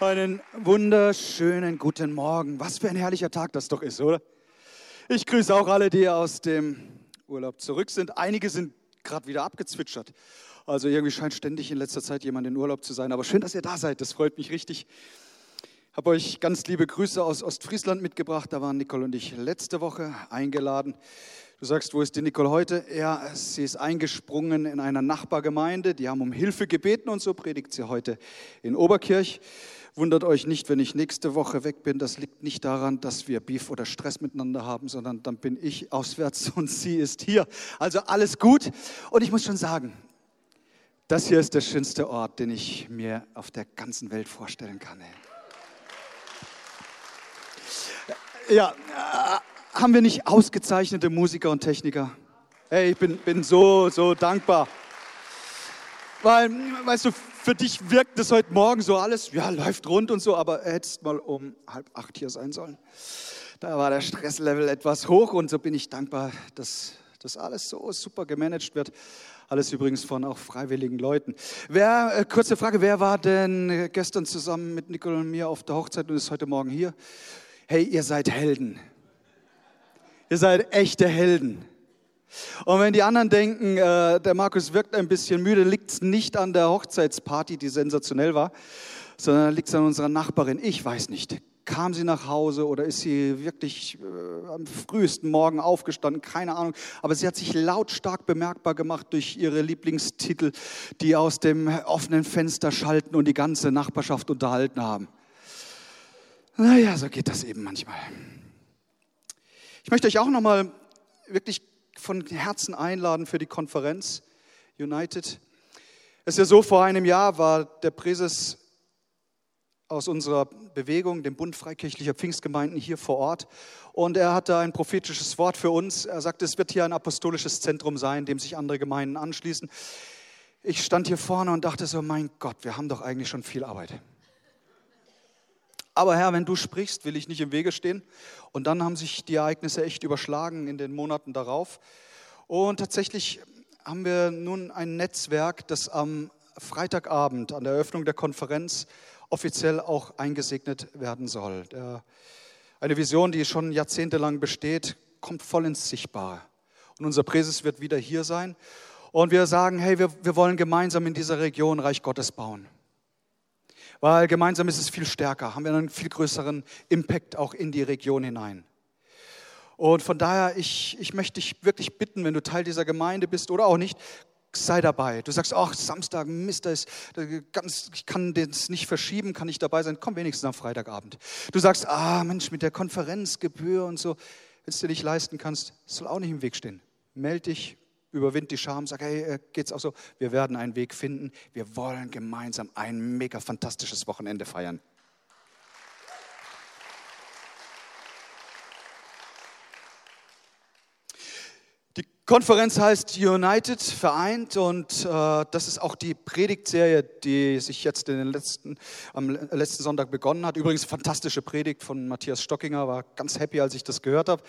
Einen wunderschönen guten Morgen. Was für ein herrlicher Tag das doch ist, oder? Ich grüße auch alle, die aus dem Urlaub zurück sind. Einige sind gerade wieder abgezwitschert. Also irgendwie scheint ständig in letzter Zeit jemand in Urlaub zu sein. Aber schön, dass ihr da seid. Das freut mich richtig. Ich habe euch ganz liebe Grüße aus Ostfriesland mitgebracht. Da waren Nicole und ich letzte Woche eingeladen. Du sagst, wo ist die Nicole heute? Ja, sie ist eingesprungen in einer Nachbargemeinde. Die haben um Hilfe gebeten und so predigt sie heute in Oberkirch. Wundert euch nicht, wenn ich nächste Woche weg bin. Das liegt nicht daran, dass wir Beef oder Stress miteinander haben, sondern dann bin ich auswärts und sie ist hier. Also alles gut. Und ich muss schon sagen, das hier ist der schönste Ort, den ich mir auf der ganzen Welt vorstellen kann. Ja, äh, haben wir nicht ausgezeichnete Musiker und Techniker? Hey, ich bin, bin so, so dankbar. Weil, weißt du, für dich wirkt es heute Morgen so alles, ja, läuft rund und so, aber hättest mal um halb acht hier sein sollen. Da war der Stresslevel etwas hoch und so bin ich dankbar, dass das alles so super gemanagt wird. Alles übrigens von auch freiwilligen Leuten. Wer, äh, kurze Frage, wer war denn gestern zusammen mit Nicole und mir auf der Hochzeit und ist heute Morgen hier? Hey, ihr seid Helden. Ihr seid echte Helden. Und wenn die anderen denken, äh, der Markus wirkt ein bisschen müde, liegt es nicht an der Hochzeitsparty, die sensationell war, sondern liegt es an unserer Nachbarin. Ich weiß nicht. Kam sie nach Hause oder ist sie wirklich äh, am frühesten Morgen aufgestanden? Keine Ahnung. Aber sie hat sich lautstark bemerkbar gemacht durch ihre Lieblingstitel, die aus dem offenen Fenster schalten und die ganze Nachbarschaft unterhalten haben. Naja, so geht das eben manchmal. Ich möchte euch auch nochmal wirklich von Herzen einladen für die Konferenz United. Es ist ja so, vor einem Jahr war der Präses aus unserer Bewegung, dem Bund Freikirchlicher Pfingstgemeinden, hier vor Ort. Und er hatte ein prophetisches Wort für uns. Er sagte, es wird hier ein apostolisches Zentrum sein, dem sich andere Gemeinden anschließen. Ich stand hier vorne und dachte so, mein Gott, wir haben doch eigentlich schon viel Arbeit. Aber Herr, wenn du sprichst, will ich nicht im Wege stehen. Und dann haben sich die Ereignisse echt überschlagen in den Monaten darauf. Und tatsächlich haben wir nun ein Netzwerk, das am Freitagabend an der Eröffnung der Konferenz offiziell auch eingesegnet werden soll. Eine Vision, die schon jahrzehntelang besteht, kommt voll ins Sichtbare. Und unser Präses wird wieder hier sein. Und wir sagen, hey, wir, wir wollen gemeinsam in dieser Region Reich Gottes bauen. Weil gemeinsam ist es viel stärker, haben wir einen viel größeren Impact auch in die Region hinein. Und von daher, ich, ich möchte dich wirklich bitten, wenn du Teil dieser Gemeinde bist oder auch nicht, sei dabei. Du sagst, ach, Samstag, Mist, da ist, ganz, ich kann das nicht verschieben, kann nicht dabei sein. Komm wenigstens am Freitagabend. Du sagst, ah, Mensch, mit der Konferenzgebühr und so, wenn es dir nicht leisten kannst, soll auch nicht im Weg stehen. Meld dich, überwind die Scham, sag, hey, äh, geht's auch so? Wir werden einen Weg finden. Wir wollen gemeinsam ein mega fantastisches Wochenende feiern. Konferenz heißt United, vereint und äh, das ist auch die Predigtserie, die sich jetzt in den letzten, am letzten Sonntag begonnen hat. Übrigens fantastische Predigt von Matthias Stockinger, war ganz happy, als ich das gehört habe.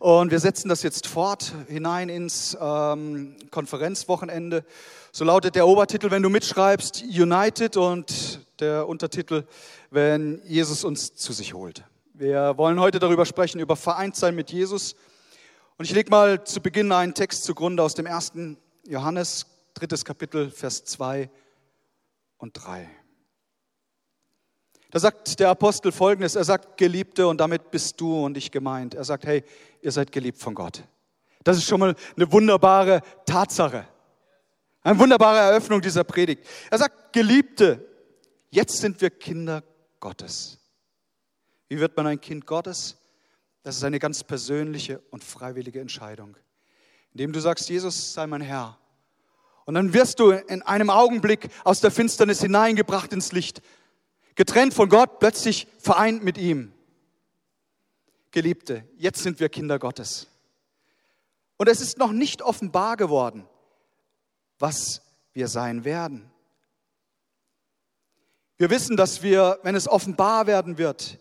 Und wir setzen das jetzt fort hinein ins ähm, Konferenzwochenende. So lautet der Obertitel, wenn du mitschreibst, United und der Untertitel, wenn Jesus uns zu sich holt. Wir wollen heute darüber sprechen, über Vereintsein mit Jesus und ich lege mal zu Beginn einen Text zugrunde aus dem ersten Johannes, drittes Kapitel, Vers 2 und 3. Da sagt der Apostel folgendes, er sagt, Geliebte, und damit bist du und ich gemeint. Er sagt, hey, ihr seid geliebt von Gott. Das ist schon mal eine wunderbare Tatsache. Eine wunderbare Eröffnung dieser Predigt. Er sagt, Geliebte, jetzt sind wir Kinder Gottes. Wie wird man ein Kind Gottes? Das ist eine ganz persönliche und freiwillige Entscheidung, indem du sagst, Jesus sei mein Herr. Und dann wirst du in einem Augenblick aus der Finsternis hineingebracht ins Licht, getrennt von Gott, plötzlich vereint mit ihm. Geliebte, jetzt sind wir Kinder Gottes. Und es ist noch nicht offenbar geworden, was wir sein werden. Wir wissen, dass wir, wenn es offenbar werden wird,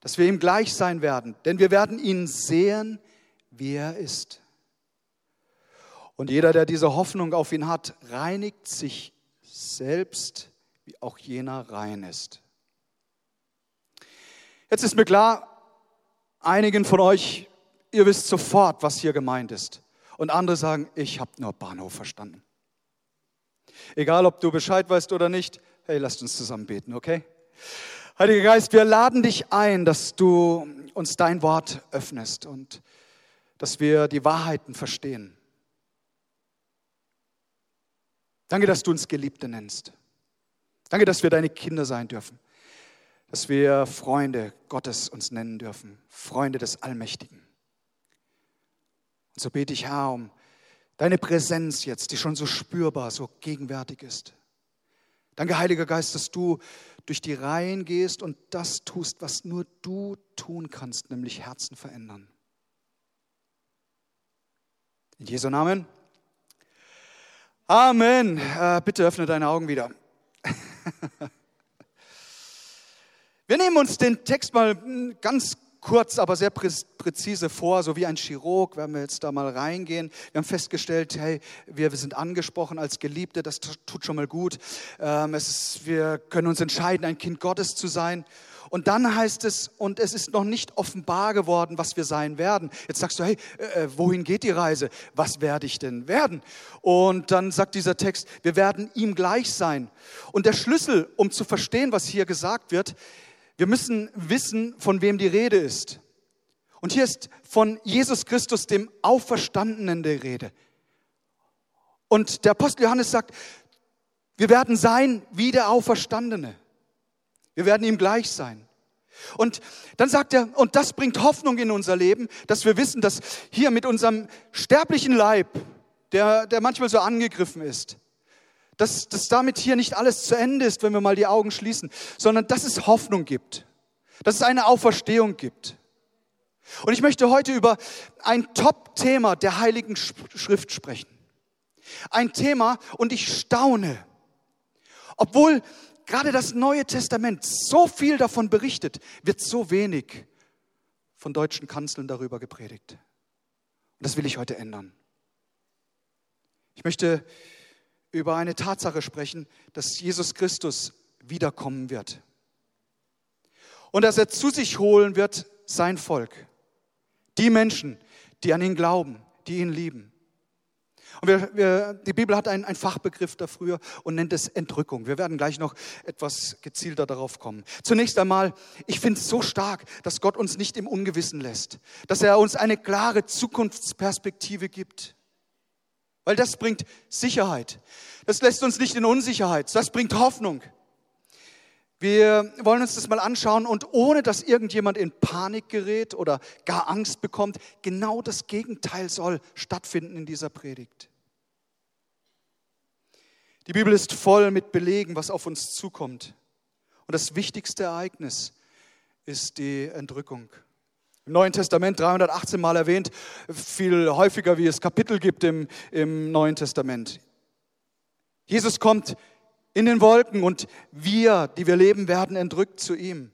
dass wir ihm gleich sein werden, denn wir werden ihn sehen, wie er ist. Und jeder, der diese Hoffnung auf ihn hat, reinigt sich selbst, wie auch jener rein ist. Jetzt ist mir klar, einigen von euch, ihr wisst sofort, was hier gemeint ist. Und andere sagen, ich habe nur Bahnhof verstanden. Egal, ob du Bescheid weißt oder nicht, hey, lasst uns zusammen beten, okay? Heiliger Geist, wir laden dich ein, dass du uns dein Wort öffnest und dass wir die Wahrheiten verstehen. Danke, dass du uns Geliebte nennst. Danke, dass wir deine Kinder sein dürfen. Dass wir Freunde Gottes uns nennen dürfen. Freunde des Allmächtigen. Und so bete ich, Herr, um deine Präsenz jetzt, die schon so spürbar, so gegenwärtig ist. Danke, Heiliger Geist, dass du durch die Reihen gehst und das tust, was nur du tun kannst, nämlich Herzen verändern. In Jesu Namen. Amen. Äh, bitte öffne deine Augen wieder. Wir nehmen uns den Text mal hm, ganz kurz, aber sehr präzise vor, so wie ein Chirurg, wenn wir jetzt da mal reingehen. Wir haben festgestellt, hey, wir, sind angesprochen als Geliebte, das tut schon mal gut. Ähm, ist, wir können uns entscheiden, ein Kind Gottes zu sein. Und dann heißt es, und es ist noch nicht offenbar geworden, was wir sein werden. Jetzt sagst du, hey, äh, äh wohin geht die Reise? Was werde ich denn werden? Und dann sagt dieser Text, wir werden ihm gleich sein. Und der Schlüssel, um zu verstehen, was hier gesagt wird, wir müssen wissen, von wem die Rede ist. Und hier ist von Jesus Christus, dem Auferstandenen, der Rede. Und der Apostel Johannes sagt, wir werden sein wie der Auferstandene. Wir werden ihm gleich sein. Und dann sagt er, und das bringt Hoffnung in unser Leben, dass wir wissen, dass hier mit unserem sterblichen Leib, der, der manchmal so angegriffen ist, dass, dass damit hier nicht alles zu Ende ist, wenn wir mal die Augen schließen, sondern dass es Hoffnung gibt, dass es eine Auferstehung gibt. Und ich möchte heute über ein Top-Thema der Heiligen Schrift sprechen. Ein Thema, und ich staune, obwohl gerade das Neue Testament so viel davon berichtet, wird so wenig von deutschen Kanzeln darüber gepredigt. Und das will ich heute ändern. Ich möchte über eine Tatsache sprechen, dass Jesus Christus wiederkommen wird. Und dass er zu sich holen wird sein Volk. Die Menschen, die an ihn glauben, die ihn lieben. Und wir, wir, die Bibel hat einen, einen Fachbegriff dafür und nennt es Entrückung. Wir werden gleich noch etwas gezielter darauf kommen. Zunächst einmal, ich finde es so stark, dass Gott uns nicht im Ungewissen lässt, dass er uns eine klare Zukunftsperspektive gibt. Weil das bringt Sicherheit. Das lässt uns nicht in Unsicherheit. Das bringt Hoffnung. Wir wollen uns das mal anschauen und ohne dass irgendjemand in Panik gerät oder gar Angst bekommt, genau das Gegenteil soll stattfinden in dieser Predigt. Die Bibel ist voll mit Belegen, was auf uns zukommt. Und das wichtigste Ereignis ist die Entrückung. Im Neuen Testament 318 Mal erwähnt, viel häufiger, wie es Kapitel gibt im, im Neuen Testament. Jesus kommt in den Wolken und wir, die wir leben, werden entrückt zu ihm.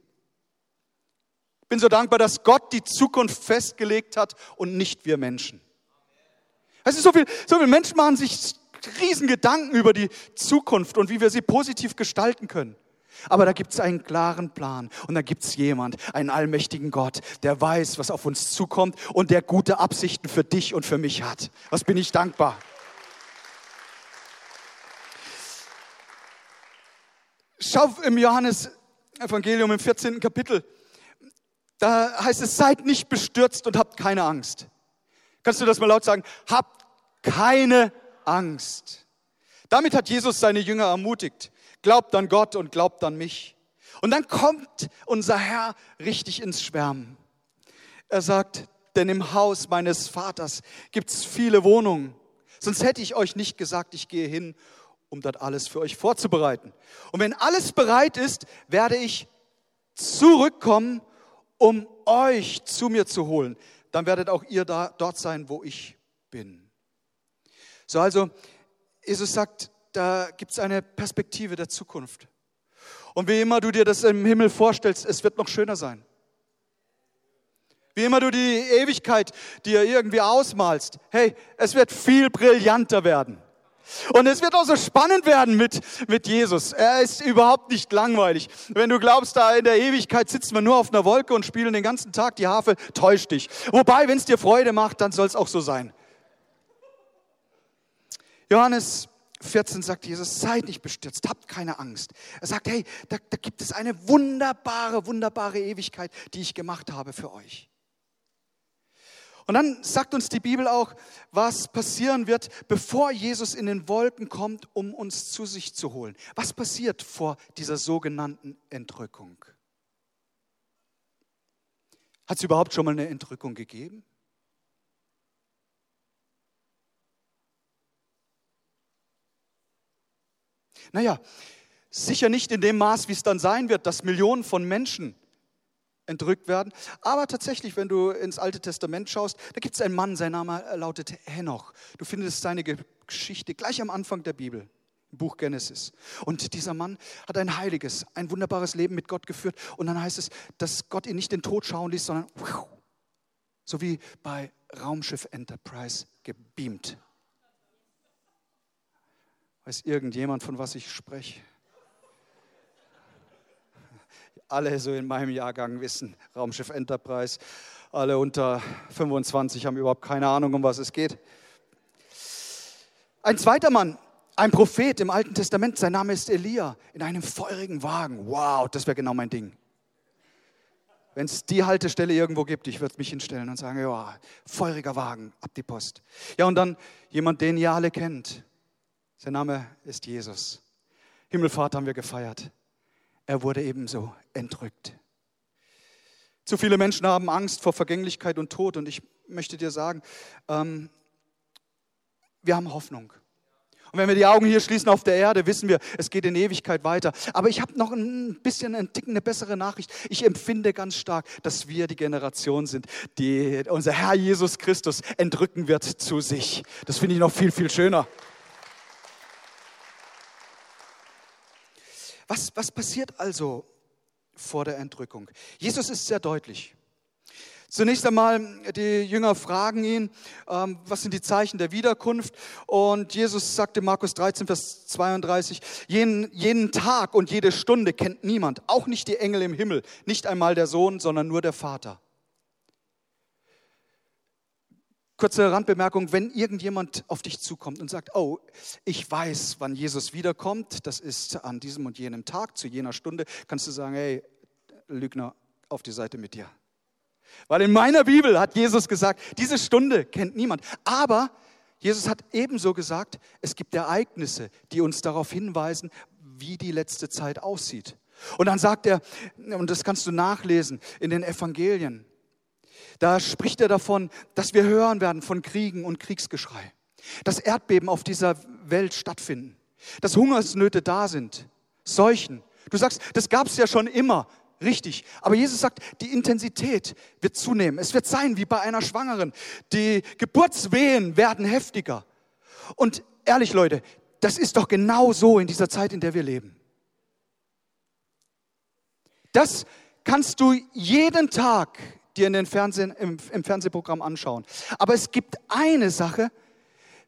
Ich bin so dankbar, dass Gott die Zukunft festgelegt hat und nicht wir Menschen. Es ist so viel, so viele Menschen machen sich riesen Gedanken über die Zukunft und wie wir sie positiv gestalten können. Aber da gibt es einen klaren Plan und da gibt es jemand, einen allmächtigen Gott, der weiß, was auf uns zukommt und der gute Absichten für dich und für mich hat. Was bin ich dankbar. Schau im Johannes Evangelium im 14. Kapitel. Da heißt es, seid nicht bestürzt und habt keine Angst. Kannst du das mal laut sagen? Habt keine Angst. Damit hat Jesus seine Jünger ermutigt glaubt an Gott und glaubt an mich. Und dann kommt unser Herr richtig ins Schwärmen. Er sagt, denn im Haus meines Vaters gibt es viele Wohnungen. Sonst hätte ich euch nicht gesagt, ich gehe hin, um dort alles für euch vorzubereiten. Und wenn alles bereit ist, werde ich zurückkommen, um euch zu mir zu holen. Dann werdet auch ihr da, dort sein, wo ich bin. So, also, Jesus sagt, da gibt es eine Perspektive der Zukunft. Und wie immer du dir das im Himmel vorstellst, es wird noch schöner sein. Wie immer du die Ewigkeit dir irgendwie ausmalst, hey, es wird viel brillanter werden. Und es wird auch so spannend werden mit, mit Jesus. Er ist überhaupt nicht langweilig. Wenn du glaubst, da in der Ewigkeit sitzen wir nur auf einer Wolke und spielen den ganzen Tag die Harfe, täuscht dich. Wobei, wenn es dir Freude macht, dann soll es auch so sein. Johannes 14 sagt Jesus, seid nicht bestürzt, habt keine Angst. Er sagt, hey, da, da gibt es eine wunderbare, wunderbare Ewigkeit, die ich gemacht habe für euch. Und dann sagt uns die Bibel auch, was passieren wird, bevor Jesus in den Wolken kommt, um uns zu sich zu holen. Was passiert vor dieser sogenannten Entrückung? Hat es überhaupt schon mal eine Entrückung gegeben? Naja, sicher nicht in dem Maß, wie es dann sein wird, dass Millionen von Menschen entrückt werden. Aber tatsächlich, wenn du ins Alte Testament schaust, da gibt es einen Mann, sein Name lautet Henoch. Du findest seine Geschichte gleich am Anfang der Bibel. im Buch Genesis. Und dieser Mann hat ein heiliges, ein wunderbares Leben mit Gott geführt. Und dann heißt es, dass Gott ihn nicht den Tod schauen ließ, sondern so wie bei Raumschiff Enterprise gebeamt. Weiß irgendjemand, von was ich spreche? alle so in meinem Jahrgang wissen, Raumschiff Enterprise. Alle unter 25 haben überhaupt keine Ahnung, um was es geht. Ein zweiter Mann, ein Prophet im Alten Testament, sein Name ist Elia, in einem feurigen Wagen. Wow, das wäre genau mein Ding. Wenn es die Haltestelle irgendwo gibt, ich würde mich hinstellen und sagen, ja, feuriger Wagen, ab die Post. Ja, und dann jemand, den ihr alle kennt. Sein Name ist Jesus. Himmelfahrt haben wir gefeiert er wurde ebenso entrückt. Zu viele Menschen haben Angst vor Vergänglichkeit und Tod und ich möchte dir sagen, ähm, wir haben Hoffnung. Und wenn wir die Augen hier schließen auf der Erde, wissen wir, es geht in Ewigkeit weiter. Aber ich habe noch ein bisschen ein Ticken eine bessere Nachricht. Ich empfinde ganz stark, dass wir die Generation sind, die unser Herr Jesus Christus entrücken wird zu sich. Das finde ich noch viel, viel schöner. Was, was passiert also vor der Entrückung? Jesus ist sehr deutlich. Zunächst einmal, die Jünger fragen ihn, ähm, was sind die Zeichen der Wiederkunft? Und Jesus sagte Markus 13, Vers 32, jeden, jeden Tag und jede Stunde kennt niemand, auch nicht die Engel im Himmel, nicht einmal der Sohn, sondern nur der Vater. Kurze Randbemerkung, wenn irgendjemand auf dich zukommt und sagt, oh, ich weiß, wann Jesus wiederkommt, das ist an diesem und jenem Tag, zu jener Stunde, kannst du sagen, hey, Lügner, auf die Seite mit dir. Weil in meiner Bibel hat Jesus gesagt, diese Stunde kennt niemand. Aber Jesus hat ebenso gesagt, es gibt Ereignisse, die uns darauf hinweisen, wie die letzte Zeit aussieht. Und dann sagt er, und das kannst du nachlesen in den Evangelien, da spricht er davon, dass wir hören werden von Kriegen und Kriegsgeschrei, dass Erdbeben auf dieser Welt stattfinden, dass Hungersnöte da sind, Seuchen. Du sagst, das gab es ja schon immer, richtig. Aber Jesus sagt, die Intensität wird zunehmen. Es wird sein wie bei einer Schwangeren. Die Geburtswehen werden heftiger. Und ehrlich, Leute, das ist doch genau so in dieser Zeit, in der wir leben. Das kannst du jeden Tag dir in den Fernsehen, im, im Fernsehprogramm anschauen. Aber es gibt eine Sache,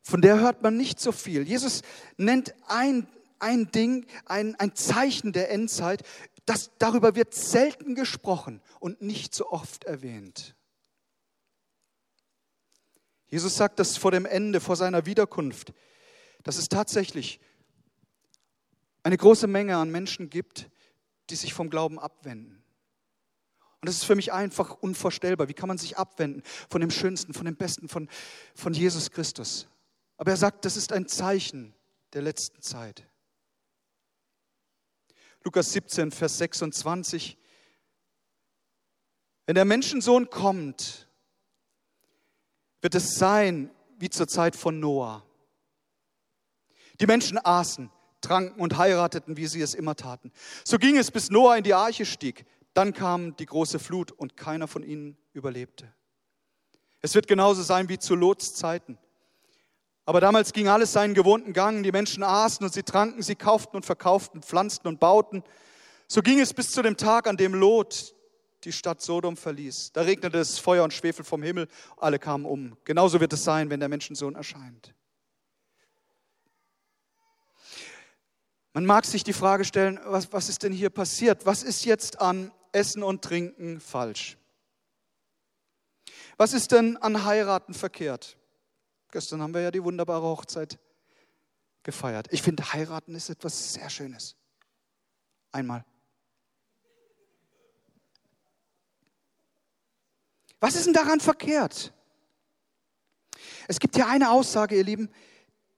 von der hört man nicht so viel. Jesus nennt ein, ein Ding, ein, ein Zeichen der Endzeit, das, darüber wird selten gesprochen und nicht so oft erwähnt. Jesus sagt das vor dem Ende, vor seiner Wiederkunft, dass es tatsächlich eine große Menge an Menschen gibt, die sich vom Glauben abwenden. Und das ist für mich einfach unvorstellbar. Wie kann man sich abwenden von dem Schönsten, von dem Besten, von, von Jesus Christus? Aber er sagt, das ist ein Zeichen der letzten Zeit. Lukas 17, Vers 26. Wenn der Menschensohn kommt, wird es sein wie zur Zeit von Noah. Die Menschen aßen, tranken und heirateten, wie sie es immer taten. So ging es, bis Noah in die Arche stieg. Dann kam die große Flut und keiner von ihnen überlebte. Es wird genauso sein wie zu Lots Zeiten. Aber damals ging alles seinen gewohnten Gang. Die Menschen aßen und sie tranken, sie kauften und verkauften, pflanzten und bauten. So ging es bis zu dem Tag, an dem Lot die Stadt Sodom verließ. Da regnete es Feuer und Schwefel vom Himmel, alle kamen um. Genauso wird es sein, wenn der Menschensohn erscheint. Man mag sich die Frage stellen, was, was ist denn hier passiert? Was ist jetzt an Essen und Trinken falsch? Was ist denn an Heiraten verkehrt? Gestern haben wir ja die wunderbare Hochzeit gefeiert. Ich finde, heiraten ist etwas sehr Schönes. Einmal. Was ist denn daran verkehrt? Es gibt hier eine Aussage, ihr Lieben,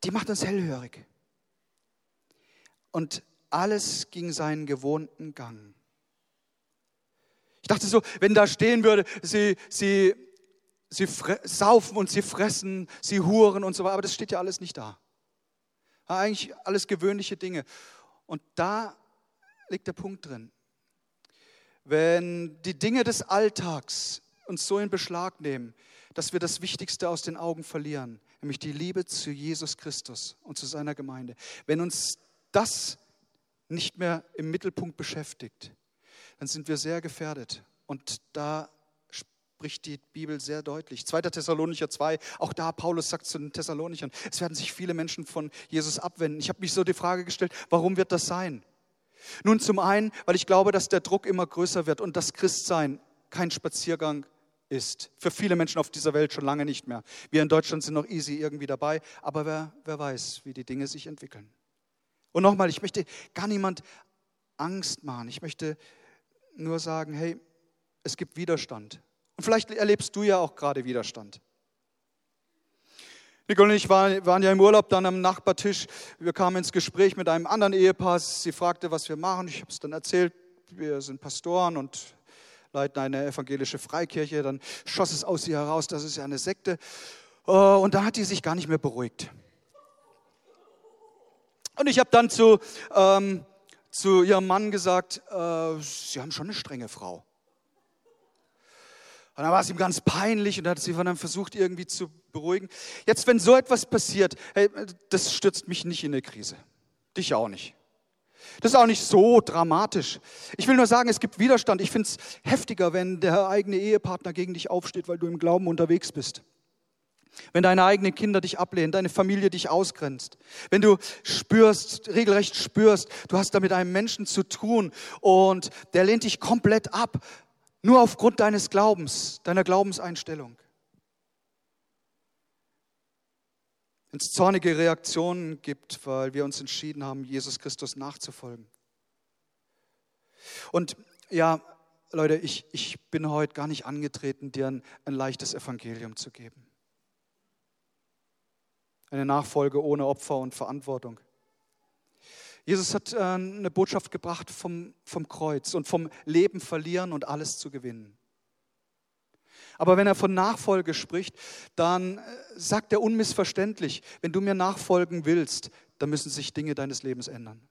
die macht uns hellhörig. Und alles ging seinen gewohnten Gang. Ich dachte so, wenn da stehen würde, sie, sie, sie saufen und sie fressen, sie huren und so weiter, aber das steht ja alles nicht da. Eigentlich alles gewöhnliche Dinge. Und da liegt der Punkt drin. Wenn die Dinge des Alltags uns so in Beschlag nehmen, dass wir das Wichtigste aus den Augen verlieren, nämlich die Liebe zu Jesus Christus und zu seiner Gemeinde. Wenn uns das nicht mehr im Mittelpunkt beschäftigt, dann sind wir sehr gefährdet. Und da spricht die Bibel sehr deutlich. 2. Thessalonicher 2, auch da Paulus sagt zu den Thessalonichern, es werden sich viele Menschen von Jesus abwenden. Ich habe mich so die Frage gestellt, warum wird das sein? Nun zum einen, weil ich glaube, dass der Druck immer größer wird und das Christsein kein Spaziergang ist. Für viele Menschen auf dieser Welt schon lange nicht mehr. Wir in Deutschland sind noch easy irgendwie dabei, aber wer, wer weiß, wie die Dinge sich entwickeln. Und nochmal, ich möchte gar niemand Angst machen. Ich möchte nur sagen, hey, es gibt Widerstand. Und vielleicht erlebst du ja auch gerade Widerstand. Nicole und ich waren, ja im Urlaub dann am Nachbartisch. Wir kamen ins Gespräch mit einem anderen Ehepaar. Sie fragte, was wir machen. Ich habe es dann erzählt. Wir sind Pastoren und leiten eine evangelische Freikirche. Dann schoss es aus ihr heraus, das ist ja eine Sekte. Äh, und da hat die sich gar nicht mehr beruhigt. Und ich habe dann zu, ähm, zu ihrem Mann gesagt, äh, Sie haben schon eine strenge Frau. Und dann war es ihm ganz peinlich und hat sie dann versucht, irgendwie zu beruhigen. Jetzt, wenn so etwas passiert, hey, das stürzt mich nicht in eine Krise. Dich auch nicht. Das ist auch nicht so dramatisch. Ich will nur sagen, es gibt Widerstand. Ich finde es heftiger, wenn der eigene Ehepartner gegen dich aufsteht, weil du im Glauben unterwegs bist. Wenn deine eigenen Kinder dich ablehnen, deine Familie dich ausgrenzt. Wenn du spürst, regelrecht spürst, du hast da mit einem Menschen zu tun und der lehnt dich komplett ab, nur aufgrund deines Glaubens, deiner Glaubenseinstellung. wenn es zornige Reaktionen gibt, weil wir uns entschieden haben, Jesus Christus nachzufolgen. Und ja, Leute, ich, ich bin heute gar nicht angetreten, dir ein, ein leichtes Evangelium zu geben. Eine Nachfolge ohne Opfer und Verantwortung. Jesus hat äh, eine Botschaft gebracht vom, vom Kreuz und vom Leben verlieren und alles zu gewinnen. Aber wenn er von Nachfolge spricht, dann äh, sagt er unmissverständlich, wenn du mir nachfolgen willst, dann müssen sich Dinge deines Lebens ändern.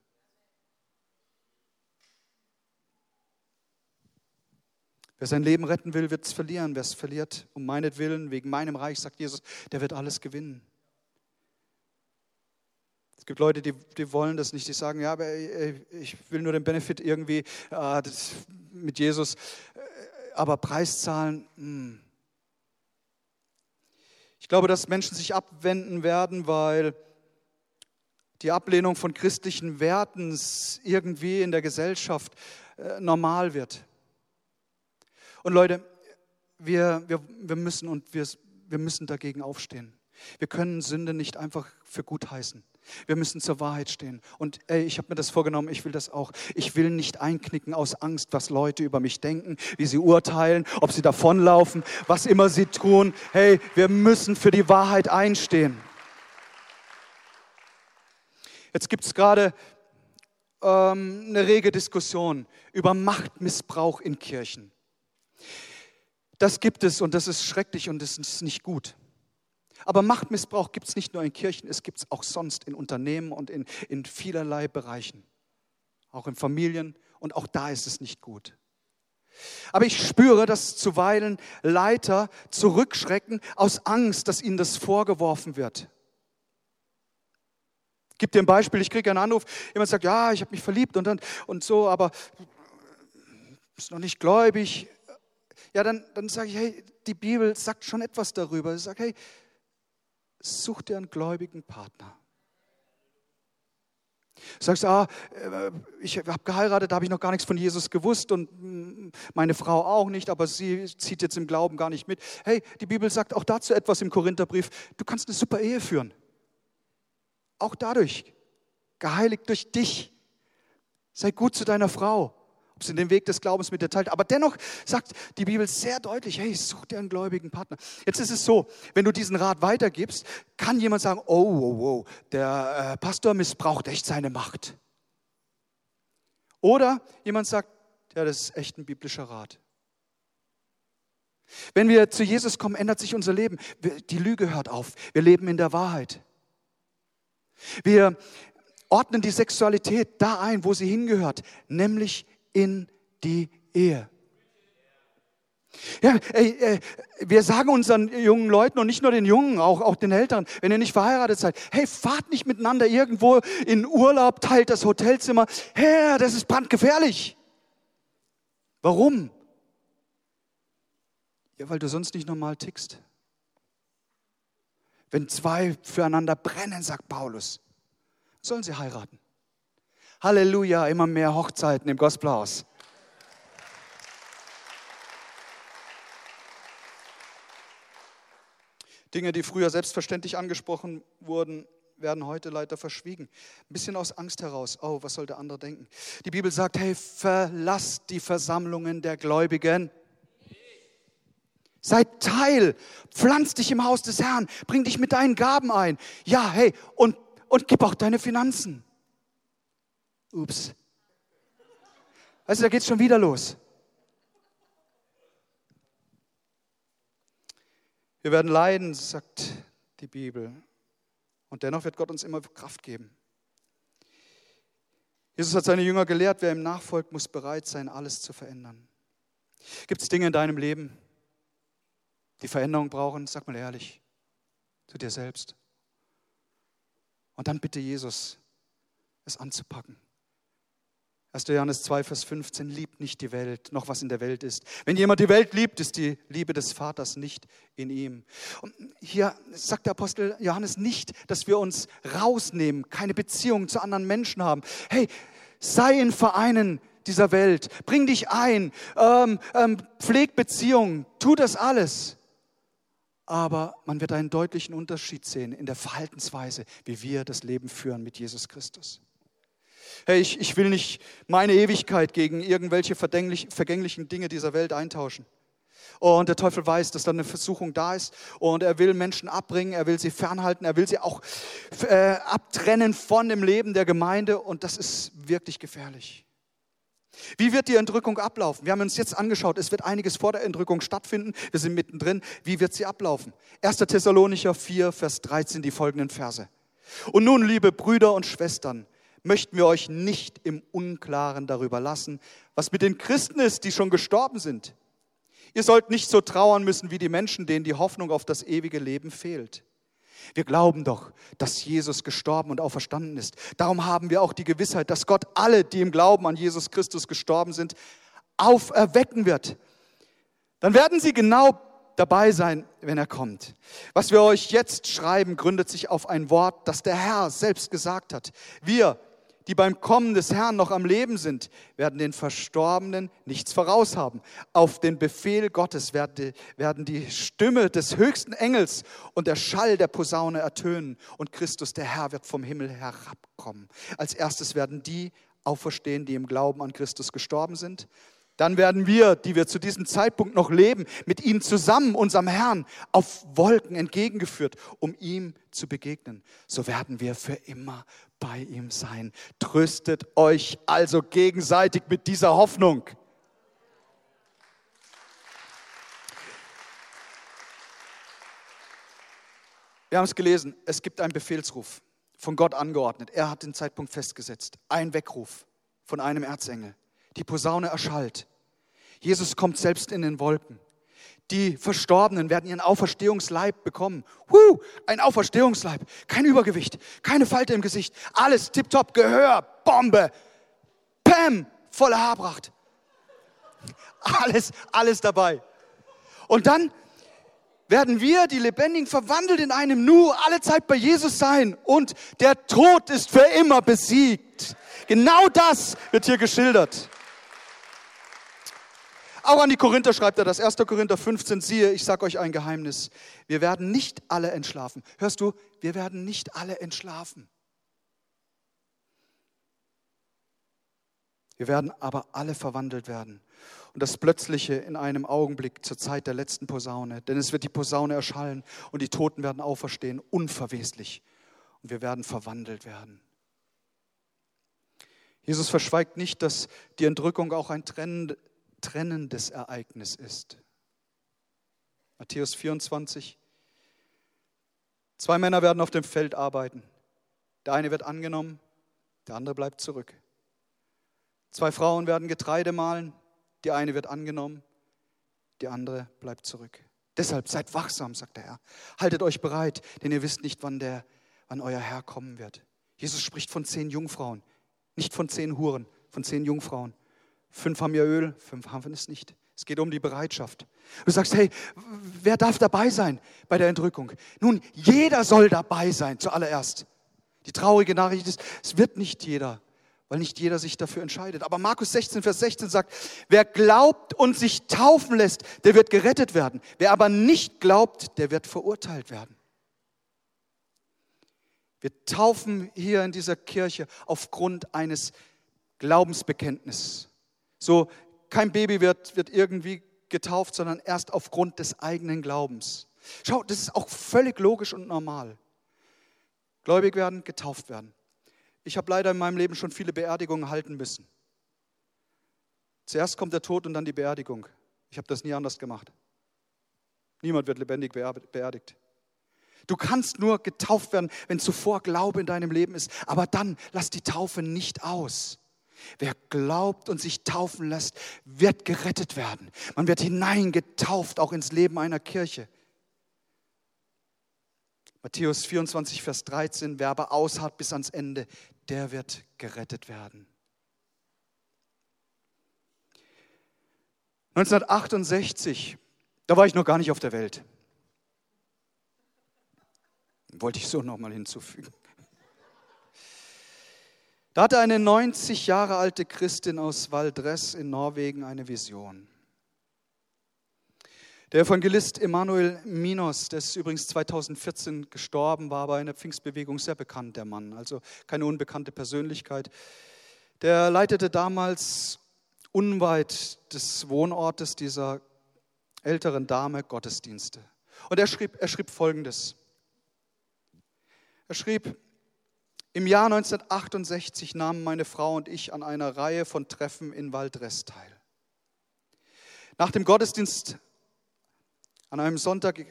Wer sein Leben retten will, wird es verlieren. Wer es verliert, um meinetwillen, wegen meinem Reich, sagt Jesus, der wird alles gewinnen. Es gibt Leute, die, die wollen das nicht. Die sagen, ja, aber äh, ich will nur den Benefit irgendwie äh, mit Jesus aber Preiszahlen, mh. Hm. ich glaube, dass Menschen sich abwenden werden, weil die Ablehnung von christlichen Werten irgendwie in der Gesellschaft äh, normal wird. Und Leute, wir, wir, wir müssen und wir, wir müssen dagegen aufstehen. Wir können Sünde nicht einfach für gut heißen. Wir müssen zur Wahrheit stehen. Und ey, ich habe mir das vorgenommen, ich will das auch. Ich will nicht einknicken aus Angst, was Leute über mich denken, wie sie urteilen, ob sie davonlaufen, was immer sie tun. Hey, wir müssen für die Wahrheit einstehen. Jetzt gibt es gerade ähm, eine rege Diskussion über Machtmissbrauch in Kirchen. Das gibt es und das ist schrecklich und das ist nicht gut. Aber Machtmissbrauch gibt es nicht nur in Kirchen, es gibt es auch sonst in Unternehmen und in, in vielerlei Bereichen. Auch in Familien und auch da ist es nicht gut. Aber ich spüre, dass zuweilen Leiter zurückschrecken aus Angst, dass ihnen das vorgeworfen wird. Ich gebe dir ein Beispiel, ich kriege einen Anruf, jemand sagt, ja, ich habe mich verliebt und, dann, und so, aber ist noch nicht gläubig. Ja, dann, dann sage ich, hey, die Bibel sagt schon etwas darüber. Ich sage, hey, Such dir einen gläubigen Partner. Sagst, ah, äh, ich habe geheiratet, da habe ich noch gar nichts von Jesus gewusst und mm, meine Frau auch nicht, aber sie zieht jetzt im Glauben gar nicht mit. Hey, die Bibel sagt auch dazu etwas im Korintherbrief. Du kannst eine super Ehe führen. Auch dadurch, geheiligt durch dich. Sei gut zu deiner Frau, sie den Weg des Glaubens mit dir teilt. Aber dennoch sagt die Bibel sehr deutlich, hey, such dir einen gläubigen Partner. Jetzt ist es so, wenn du diesen Rat weitergibst, kann jemand sagen, oh, oh, oh, der äh, Pastor missbraucht echt seine Macht. Oder jemand sagt, ja, das ist echt ein biblischer Rat. Wenn wir zu Jesus kommen, ändert sich unser Leben. Die Lüge hört auf. Wir leben in der Wahrheit. Wir ordnen die Sexualität da ein, wo sie hingehört, nämlich in die Ehe. Ja, ey, ey, wir sagen unseren jungen Leuten und nicht nur den Jungen, auch, auch den Älteren, wenn ihr nicht verheiratet seid, hey, fahrt nicht miteinander irgendwo in Urlaub, teilt das Hotelzimmer. Herr, das ist brandgefährlich. Warum? Ja, weil du sonst nicht normal tickst. Wenn zwei füreinander brennen, sagt Paulus, sollen sie heiraten. Halleluja, immer mehr Hochzeiten im Gospelhaus. Dinge, die früher selbstverständlich angesprochen wurden, werden heute leider verschwiegen. Ein bisschen aus Angst heraus. Oh, was soll der andere denken? Die Bibel sagt, hey, verlass die Versammlungen der Gläubigen. Sei Teil, pflanz dich im Haus des Herrn, bring dich mit deinen Gaben ein. Ja, hey, und, und gib auch deine Finanzen. Ups. Du, da geht es schon wieder los. Wir werden leiden, sagt die Bibel. Und dennoch wird Gott uns immer Kraft geben. Jesus hat seine Jünger gelehrt, wer ihm nachfolgt, muss bereit sein, alles zu verändern. Gibt es Dinge in deinem Leben, die Veränderung brauchen? Sag mal ehrlich zu dir selbst. Und dann bitte Jesus, es anzupacken. 1. Johannes 2, Vers 15, liebt nicht die Welt, noch was in der Welt ist. Wenn jemand die Welt liebt, ist die Liebe des Vaters nicht in ihm. Und hier sagt der Apostel Johannes nicht, dass wir uns rausnehmen, keine Beziehung zu anderen Menschen haben. Hey, sei in Vereinen dieser Welt, bring dich ein, ähm, ähm, pfleg Beziehungen, tu das alles. Aber man wird einen deutlichen Unterschied sehen in der Verhaltensweise, wie wir das Leben führen mit Jesus Christus. Hey, ich, ich will nicht meine Ewigkeit gegen irgendwelche vergänglichen Dinge dieser Welt eintauschen. Und der Teufel weiß, dass da eine Versuchung da ist. Und er will Menschen abbringen, er will sie fernhalten, er will sie auch äh, abtrennen von dem Leben der Gemeinde. Und das ist wirklich gefährlich. Wie wird die Entrückung ablaufen? Wir haben uns jetzt angeschaut, es wird einiges vor der Entrückung stattfinden. Wir sind mittendrin. Wie wird sie ablaufen? 1. Thessalonicher 4, Vers 13, die folgenden Verse. Und nun, liebe Brüder und Schwestern, möchten wir euch nicht im Unklaren darüber lassen, was mit den Christen ist, die schon gestorben sind. Ihr sollt nicht so trauern müssen wie die Menschen, denen die Hoffnung auf das ewige Leben fehlt. Wir glauben doch, dass Jesus gestorben und auferstanden ist. Darum haben wir auch die Gewissheit, dass Gott alle, die im Glauben an Jesus Christus gestorben sind, auferwecken wird. Dann werden sie genau dabei sein, wenn er kommt. Was wir euch jetzt schreiben, gründet sich auf ein Wort, das der Herr selbst gesagt hat. Wir, die beim Kommen des Herrn noch am Leben sind, werden den Verstorbenen nichts voraus haben. Auf den Befehl Gottes werden die Stimme des höchsten Engels und der Schall der Posaune ertönen und Christus, der Herr, wird vom Himmel herabkommen. Als erstes werden die auferstehen, die im Glauben an Christus gestorben sind. Dann werden wir, die wir zu diesem Zeitpunkt noch leben, mit ihm zusammen, unserem Herrn, auf Wolken entgegengeführt, um ihm zu begegnen. So werden wir für immer bei ihm sein. Tröstet euch also gegenseitig mit dieser Hoffnung. Wir haben es gelesen, es gibt einen Befehlsruf, von Gott angeordnet. Er hat den Zeitpunkt festgesetzt. Ein Weckruf von einem Erzengel. Die Posaune erschallt. Jesus kommt selbst in den Wolken. Die Verstorbenen werden ihren Auferstehungsleib bekommen. Huh, ein Auferstehungsleib. Kein Übergewicht, keine Falte im Gesicht. Alles tipptopp, Gehör, Bombe. Pam, volle Haarpracht. Alles, alles dabei. Und dann werden wir, die Lebendigen, verwandelt in einem Nu, alle Zeit bei Jesus sein. Und der Tod ist für immer besiegt. Genau das wird hier geschildert. Auch an die Korinther schreibt er das. 1. Korinther 15, siehe, ich sage euch ein Geheimnis. Wir werden nicht alle entschlafen. Hörst du, wir werden nicht alle entschlafen. Wir werden aber alle verwandelt werden. Und das Plötzliche in einem Augenblick zur Zeit der letzten Posaune. Denn es wird die Posaune erschallen und die Toten werden auferstehen, unverweslich. Und wir werden verwandelt werden. Jesus verschweigt nicht, dass die Entrückung auch ein trennendes Ereignis ist. Matthäus 24. Zwei Männer werden auf dem Feld arbeiten. Der eine wird angenommen, der andere bleibt zurück. Zwei Frauen werden Getreide mahlen. Die eine wird angenommen, die andere bleibt zurück. Deshalb seid wachsam, sagt der Herr. Haltet euch bereit, denn ihr wisst nicht, wann, der, wann euer Herr kommen wird. Jesus spricht von zehn Jungfrauen, nicht von zehn Huren, von zehn Jungfrauen. Fünf haben ihr Öl, fünf haben es nicht. Es geht um die Bereitschaft. Du sagst, hey, wer darf dabei sein bei der Entrückung? Nun, jeder soll dabei sein, zuallererst. Die traurige Nachricht ist, es wird nicht jeder weil nicht jeder sich dafür entscheidet. Aber Markus 16, Vers 16 sagt, wer glaubt und sich taufen lässt, der wird gerettet werden. Wer aber nicht glaubt, der wird verurteilt werden. Wir taufen hier in dieser Kirche aufgrund eines Glaubensbekenntnisses. So, kein Baby wird, wird irgendwie getauft, sondern erst aufgrund des eigenen Glaubens. Schau, das ist auch völlig logisch und normal. Gläubig werden, getauft werden. Ich habe leider in meinem Leben schon viele Beerdigungen halten müssen. Zuerst kommt der Tod und dann die Beerdigung. Ich habe das nie anders gemacht. Niemand wird lebendig beerdigt. Du kannst nur getauft werden, wenn zuvor Glaube in deinem Leben ist. Aber dann lass die Taufe nicht aus. Wer glaubt und sich taufen lässt, wird gerettet werden. Man wird hineingetauft, auch ins Leben einer Kirche. Matthäus 24, Vers 13, wer aber ausharrt bis ans Ende, der wird gerettet werden. 1968, da war ich noch gar nicht auf der Welt. Wollte ich so nochmal hinzufügen. Da hatte eine 90 Jahre alte Christin aus Valdres in Norwegen eine Vision. Der Evangelist Emanuel Minos, der ist übrigens 2014 gestorben, war aber in der Pfingstbewegung sehr bekannt, der Mann, also keine unbekannte Persönlichkeit. Der leitete damals unweit des Wohnortes dieser älteren Dame Gottesdienste. Und er schrieb, er schrieb Folgendes. Er schrieb, im Jahr 1968 nahmen meine Frau und ich an einer Reihe von Treffen in Valdres teil. Nach dem Gottesdienst an einem Sonntag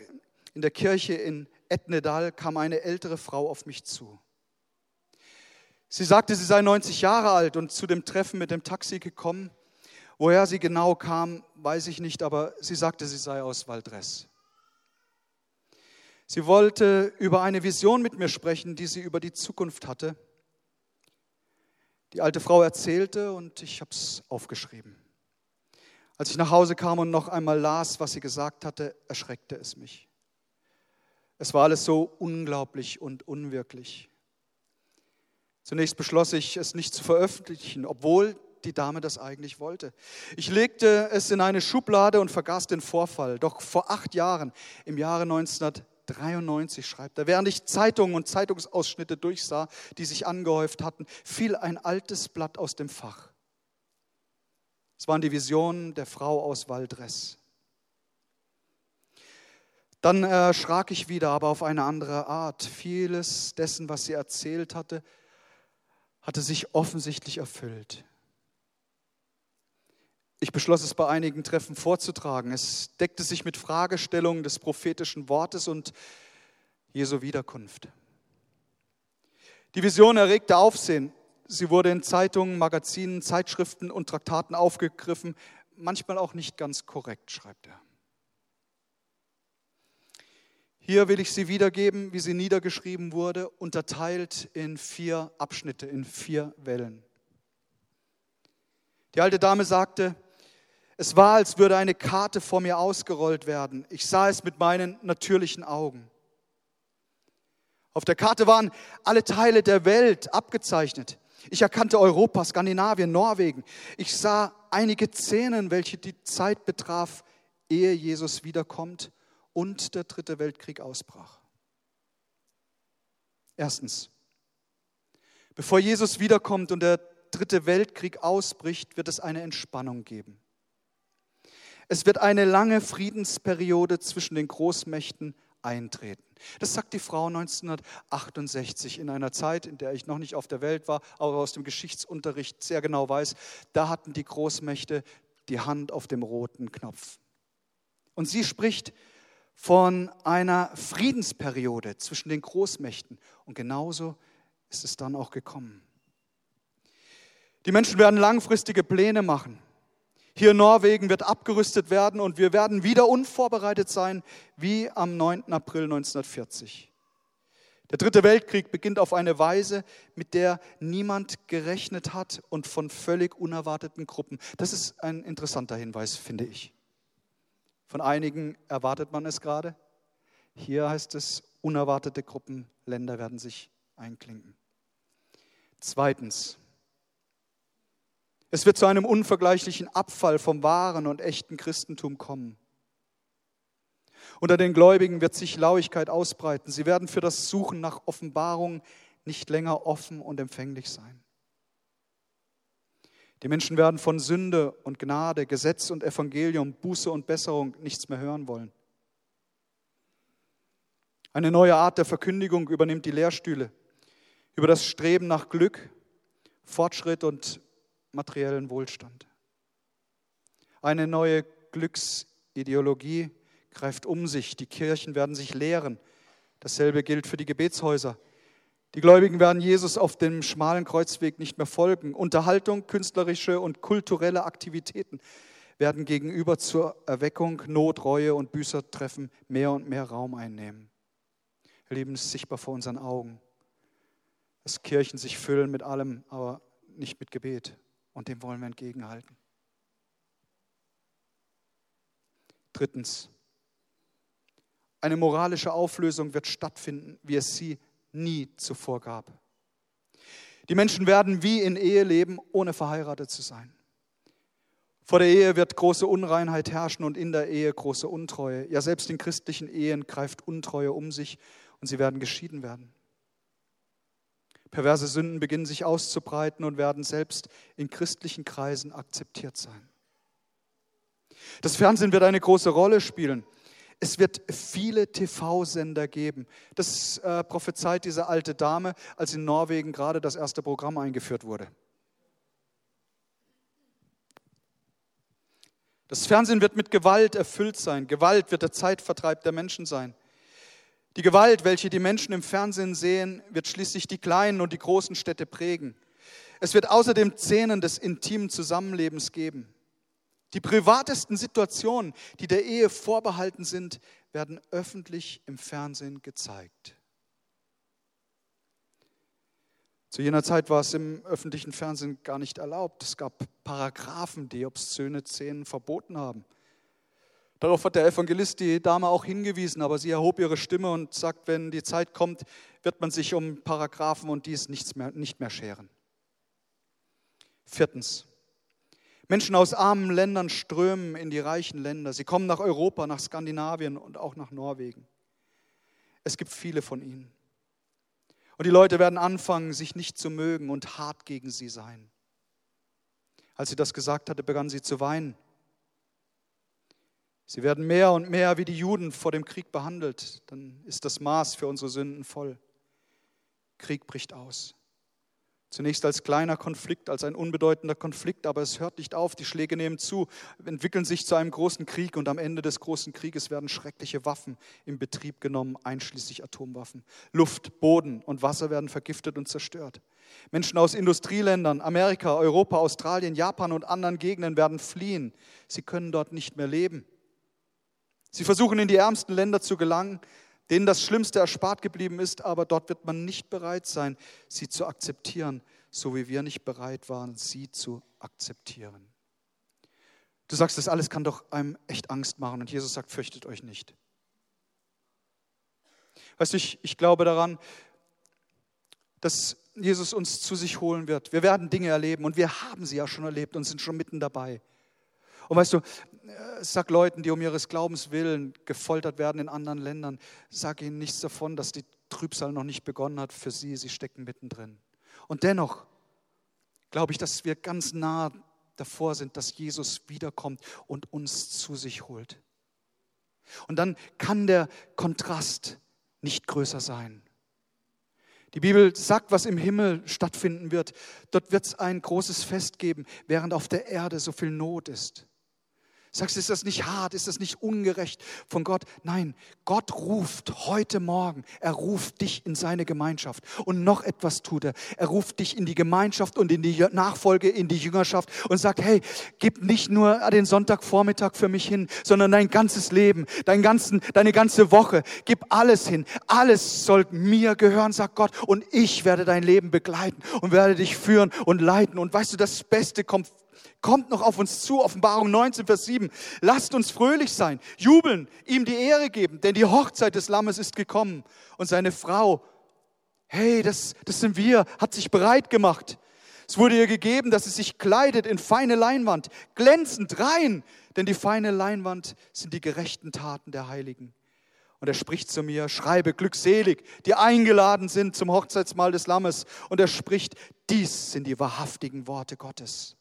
in der Kirche in Etnedal kam eine ältere Frau auf mich zu. Sie sagte, sie sei 90 Jahre alt und zu dem Treffen mit dem Taxi gekommen. Woher sie genau kam, weiß ich nicht, aber sie sagte, sie sei aus Valdres. Sie wollte über eine Vision mit mir sprechen, die sie über die Zukunft hatte. Die alte Frau erzählte und ich habe es aufgeschrieben. Als ich nach Hause kam und noch einmal las, was sie gesagt hatte, erschreckte es mich. Es war alles so unglaublich und unwirklich. Zunächst beschloss ich, es nicht zu veröffentlichen, obwohl die Dame das eigentlich wollte. Ich legte es in eine Schublade und vergaß den Vorfall. Doch vor acht Jahren, im Jahre 1993, schreibt er, während ich Zeitungen und Zeitungsausschnitte durchsah, die sich angehäuft hatten, fiel ein altes Blatt aus dem Fach. Es waren die Visionen der Frau aus Valdres. Dann erschrak ich wieder, aber auf eine andere Art. Vieles dessen, was sie erzählt hatte, hatte sich offensichtlich erfüllt. Ich beschloss es bei einigen Treffen vorzutragen. Es deckte sich mit Fragestellungen des prophetischen Wortes und Jesu Wiederkunft. Die Vision erregte Aufsehen. Sie wurde in Zeitungen, Magazinen, Zeitschriften und Traktaten aufgegriffen, manchmal auch nicht ganz korrekt, schreibt er. Hier will ich sie wiedergeben, wie sie niedergeschrieben wurde, unterteilt in vier Abschnitte, in vier Wellen. Die alte Dame sagte, Es war, als würde eine Karte vor mir ausgerollt werden. Ich sah es mit meinen natürlichen Augen. Auf der Karte waren alle Teile der Welt abgezeichnet. Ich erkannte Europa, Skandinavien, Norwegen. Ich sah einige Szenen, welche die Zeit betraf, ehe Jesus wiederkommt und der dritte Weltkrieg ausbrach. Erstens, bevor Jesus wiederkommt und der dritte Weltkrieg ausbricht, wird es eine Entspannung geben. Es wird eine lange Friedensperiode zwischen den Großmächten eintreten. Das sagt die Frau 1968 in einer Zeit, in der ich noch nicht auf der Welt war, aber aus dem Geschichtsunterricht sehr genau weiß, da hatten die Großmächte die Hand auf dem roten Knopf. Und sie spricht von einer Friedensperiode zwischen den Großmächten. Und genauso ist es dann auch gekommen. Die Menschen werden langfristige Pläne machen. Hier in Norwegen wird abgerüstet werden und wir werden wieder unvorbereitet sein wie am 9. April 1940. Der dritte Weltkrieg beginnt auf eine Weise, mit der niemand gerechnet hat und von völlig unerwarteten Gruppen. Das ist ein interessanter Hinweis, finde ich. Von einigen erwartet man es gerade. Hier heißt es, unerwartete Gruppen, Länder werden sich einklinken. Zweitens, es wird zu einem unvergleichlichen Abfall vom wahren und echten Christentum kommen. Unter den Gläubigen wird sich Lauigkeit ausbreiten. Sie werden für das Suchen nach Offenbarung nicht länger offen und empfänglich sein. Die Menschen werden von Sünde und Gnade, Gesetz und Evangelium, Buße und Besserung nichts mehr hören wollen. Eine neue Art der Verkündigung übernimmt die Lehrstühle über das Streben nach Glück, Fortschritt und materiellen Wohlstand. Eine neue Glücksideologie greift um sich. Die Kirchen werden sich leeren. Dasselbe gilt für die Gebetshäuser. Die Gläubigen werden Jesus auf dem schmalen Kreuzweg nicht mehr folgen. Unterhaltung, künstlerische und kulturelle Aktivitäten werden gegenüber zur Erweckung, Not, Reue und Büßertreffen mehr und mehr Raum einnehmen. Leben ist sichtbar vor unseren Augen. Dass Kirchen sich füllen mit allem, aber nicht mit Gebet. Und dem wollen wir entgegenhalten. Drittens, eine moralische Auflösung wird stattfinden, wie es sie nie zuvor gab. Die Menschen werden wie in Ehe leben, ohne verheiratet zu sein. Vor der Ehe wird große Unreinheit herrschen und in der Ehe große Untreue. Ja, selbst in christlichen Ehen greift Untreue um sich und sie werden geschieden werden. Perverse Sünden beginnen sich auszubreiten und werden selbst in christlichen Kreisen akzeptiert sein. Das Fernsehen wird eine große Rolle spielen. Es wird viele TV-Sender geben. Das äh, prophezeit diese alte Dame, als in Norwegen gerade das erste Programm eingeführt wurde. Das Fernsehen wird mit Gewalt erfüllt sein. Gewalt wird der Zeitvertreib der Menschen sein. Die Gewalt, welche die Menschen im Fernsehen sehen, wird schließlich die kleinen und die großen Städte prägen. Es wird außerdem Szenen des intimen Zusammenlebens geben. Die privatesten Situationen, die der Ehe vorbehalten sind, werden öffentlich im Fernsehen gezeigt. Zu jener Zeit war es im öffentlichen Fernsehen gar nicht erlaubt. Es gab Paragraphen, die obszöne Szenen verboten haben. Darauf hat der Evangelist die Dame auch hingewiesen, aber sie erhob ihre Stimme und sagt, wenn die Zeit kommt, wird man sich um Paragraphen und dies nichts mehr, nicht mehr scheren. Viertens. Menschen aus armen Ländern strömen in die reichen Länder. Sie kommen nach Europa, nach Skandinavien und auch nach Norwegen. Es gibt viele von ihnen. Und die Leute werden anfangen, sich nicht zu mögen und hart gegen sie sein. Als sie das gesagt hatte, begann sie zu weinen. Sie werden mehr und mehr wie die Juden vor dem Krieg behandelt. Dann ist das Maß für unsere Sünden voll. Krieg bricht aus. Zunächst als kleiner Konflikt, als ein unbedeutender Konflikt, aber es hört nicht auf. Die Schläge nehmen zu, entwickeln sich zu einem großen Krieg und am Ende des großen Krieges werden schreckliche Waffen in Betrieb genommen, einschließlich Atomwaffen. Luft, Boden und Wasser werden vergiftet und zerstört. Menschen aus Industrieländern, Amerika, Europa, Australien, Japan und anderen Gegenden werden fliehen. Sie können dort nicht mehr leben. Sie versuchen in die ärmsten Länder zu gelangen, denen das Schlimmste erspart geblieben ist, aber dort wird man nicht bereit sein, sie zu akzeptieren, so wie wir nicht bereit waren, sie zu akzeptieren. Du sagst, das alles kann doch einem echt Angst machen. Und Jesus sagt, fürchtet euch nicht. Weißt du, ich, ich glaube daran, dass Jesus uns zu sich holen wird. Wir werden Dinge erleben und wir haben sie ja schon erlebt und sind schon mitten dabei. Und weißt du, sag Leuten, die um ihres Glaubens willen gefoltert werden in anderen Ländern, sag ihnen nichts davon, dass die Trübsal noch nicht begonnen hat für sie. Sie stecken mittendrin. Und dennoch glaube ich, dass wir ganz nah davor sind, dass Jesus wiederkommt und uns zu sich holt. Und dann kann der Kontrast nicht größer sein. Die Bibel sagt, was im Himmel stattfinden wird. Dort wird es ein großes Fest geben, während auf der Erde so viel Not ist. Sagst ist das nicht hart? Ist das nicht ungerecht von Gott? Nein, Gott ruft heute Morgen. Er ruft dich in seine Gemeinschaft. Und noch etwas tut er. Er ruft dich in die Gemeinschaft und in die Nachfolge, in die Jüngerschaft und sagt, hey, gib nicht nur den Sonntagvormittag für mich hin, sondern dein ganzes Leben, dein ganzen, deine ganze Woche. Gib alles hin. Alles soll mir gehören, sagt Gott. Und ich werde dein Leben begleiten und werde dich führen und leiten. Und weißt du, das Beste kommt kommt noch auf uns zu. Offenbarung 19, Vers 7. Lasst uns fröhlich sein, jubeln, ihm die Ehre geben, denn die Hochzeit des Lammes ist gekommen. Und seine Frau, hey, das, das sind wir, hat sich bereit gemacht. Es wurde ihr gegeben, dass sie sich kleidet in feine Leinwand, glänzend rein, denn die feine Leinwand sind die gerechten Taten der Heiligen. Und er spricht zu mir, schreibe glückselig, die eingeladen sind zum Hochzeitsmahl des Lammes. Und er spricht, dies sind die wahrhaftigen Worte Gottes.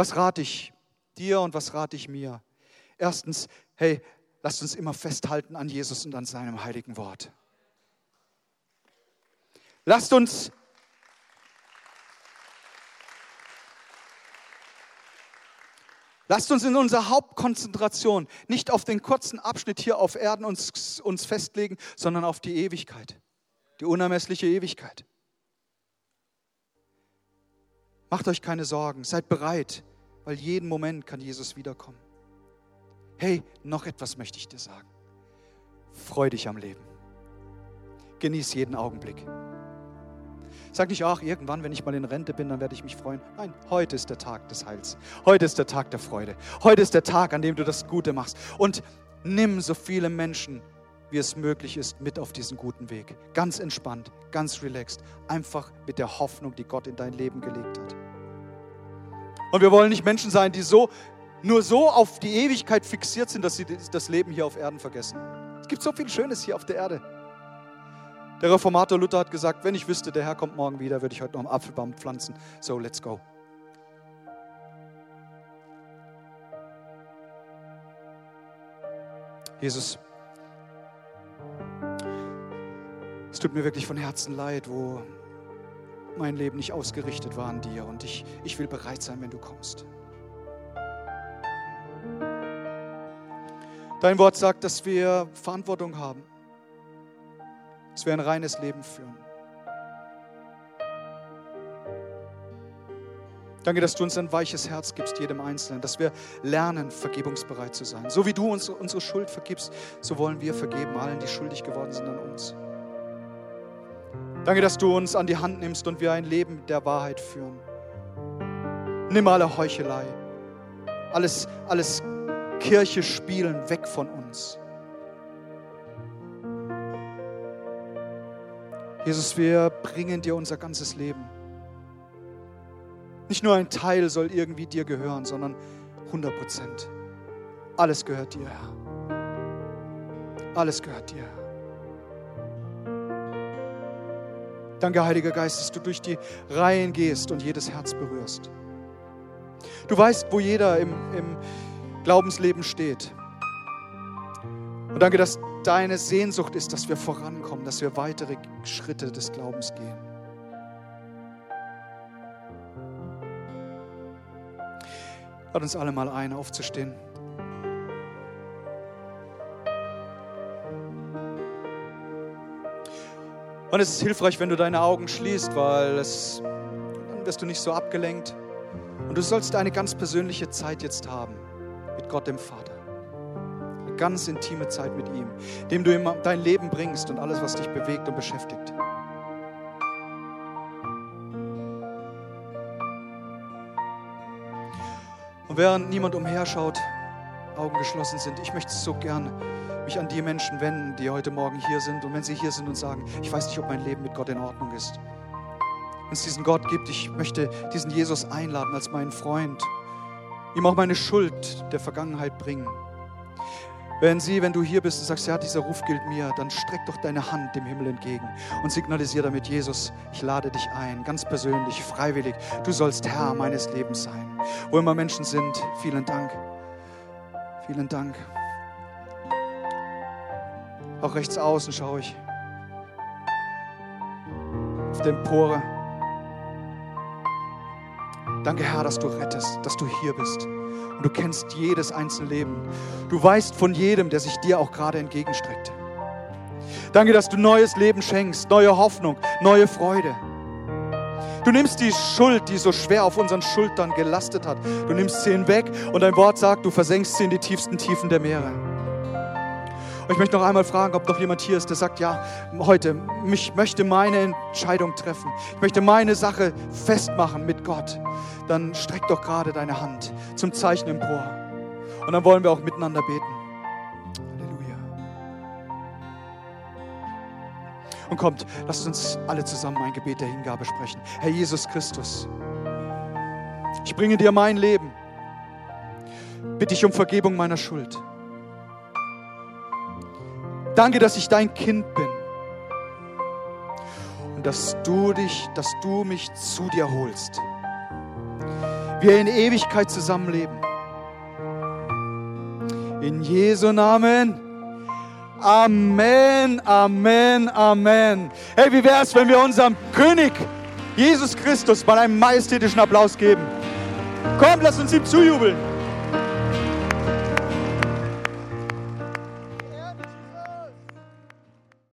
Was rate ich dir und was rate ich mir? Erstens, hey, lasst uns immer festhalten an Jesus und an seinem heiligen Wort. Lasst uns Lasst uns in unserer Hauptkonzentration nicht auf den kurzen Abschnitt hier auf Erden uns, uns festlegen, sondern auf die Ewigkeit, die unermessliche Ewigkeit. Macht euch keine Sorgen, seid bereit weil jeden Moment kann Jesus wiederkommen. Hey, noch etwas möchte ich dir sagen. Freu dich am Leben. Genieß jeden Augenblick. Sag nicht, ach, irgendwann, wenn ich mal in Rente bin, dann werde ich mich freuen. Nein, heute ist der Tag des Heils. Heute ist der Tag der Freude. Heute ist der Tag, an dem du das Gute machst. Und nimm so viele Menschen, wie es möglich ist, mit auf diesen guten Weg. Ganz entspannt, ganz relaxed. Einfach mit der Hoffnung, die Gott in dein Leben gelegt hat. Und wir wollen nicht Menschen sein, die so, nur so auf die Ewigkeit fixiert sind, dass sie das Leben hier auf Erden vergessen. Es gibt so viel Schönes hier auf der Erde. Der Reformator Luther hat gesagt, wenn ich wüsste, der Herr kommt morgen wieder, würde ich heute noch einen Apfelbaum pflanzen. So, let's go. Jesus, es tut mir wirklich von Herzen leid, wo mein Leben nicht ausgerichtet war an dir und ich, ich will bereit sein, wenn du kommst. Dein Wort sagt, dass wir Verantwortung haben, dass wir ein reines Leben führen. Danke, dass du uns ein weiches Herz gibst, jedem Einzelnen, dass wir lernen, vergebungsbereit zu sein. So wie du uns unsere Schuld vergibst, so wollen wir vergeben allen, die schuldig geworden sind an uns. Danke, dass du uns an die Hand nimmst und wir ein Leben der Wahrheit führen. Nimm alle Heuchelei, alles, alles Kirche spielen weg von uns. Jesus, wir bringen dir unser ganzes Leben. Nicht nur ein Teil soll irgendwie dir gehören, sondern 100 Prozent. Alles gehört dir, Herr. Alles gehört dir, Herr. Danke, Heiliger Geist, dass du durch die Reihen gehst und jedes Herz berührst. Du weißt, wo jeder im, im Glaubensleben steht. Und danke, dass deine Sehnsucht ist, dass wir vorankommen, dass wir weitere Schritte des Glaubens gehen. Lad uns alle mal ein, aufzustehen. Und es ist hilfreich, wenn du deine Augen schließt, weil es, dann wirst du nicht so abgelenkt. Und du sollst eine ganz persönliche Zeit jetzt haben mit Gott dem Vater. Eine ganz intime Zeit mit ihm, dem du ihm dein Leben bringst und alles, was dich bewegt und beschäftigt. Und während niemand umherschaut, Augen geschlossen sind, ich möchte so gern mich an die Menschen wenden, die heute Morgen hier sind. Und wenn sie hier sind und sagen, ich weiß nicht, ob mein Leben mit Gott in Ordnung ist. Wenn es diesen Gott gibt, ich möchte diesen Jesus einladen als meinen Freund, ihm auch meine Schuld der Vergangenheit bringen. Wenn sie, wenn du hier bist und sagst, ja, dieser Ruf gilt mir, dann streck doch deine Hand dem Himmel entgegen und signalisiere damit, Jesus, ich lade dich ein, ganz persönlich, freiwillig. Du sollst Herr meines Lebens sein. Wo immer Menschen sind, vielen Dank. Vielen Dank. Auch rechts außen schaue ich. Auf der Empore. Danke, Herr, dass du rettest, dass du hier bist. Und du kennst jedes einzelne Leben. Du weißt von jedem, der sich dir auch gerade entgegenstreckt. Danke, dass du neues Leben schenkst, neue Hoffnung, neue Freude. Du nimmst die Schuld, die so schwer auf unseren Schultern gelastet hat, du nimmst sie hinweg und dein Wort sagt, du versenkst sie in die tiefsten Tiefen der Meere. Und ich möchte noch einmal fragen, ob noch jemand hier ist, der sagt, ja, heute, ich möchte meine Entscheidung treffen. Ich möchte meine Sache festmachen mit Gott. Dann streck doch gerade deine Hand zum Zeichen empor. Und dann wollen wir auch miteinander beten. Halleluja. Und kommt, lasst uns alle zusammen ein Gebet der Hingabe sprechen. Herr Jesus Christus, ich bringe dir mein Leben. Bitte ich um Vergebung meiner Schuld. Danke, dass ich dein Kind bin. Und dass du dich, dass du mich zu dir holst. Wir in Ewigkeit zusammenleben. In Jesu Namen. Amen, Amen, Amen. Hey, wie wäre es, wenn wir unserem König Jesus Christus mal einen majestätischen Applaus geben? Komm, lass uns ihm zujubeln.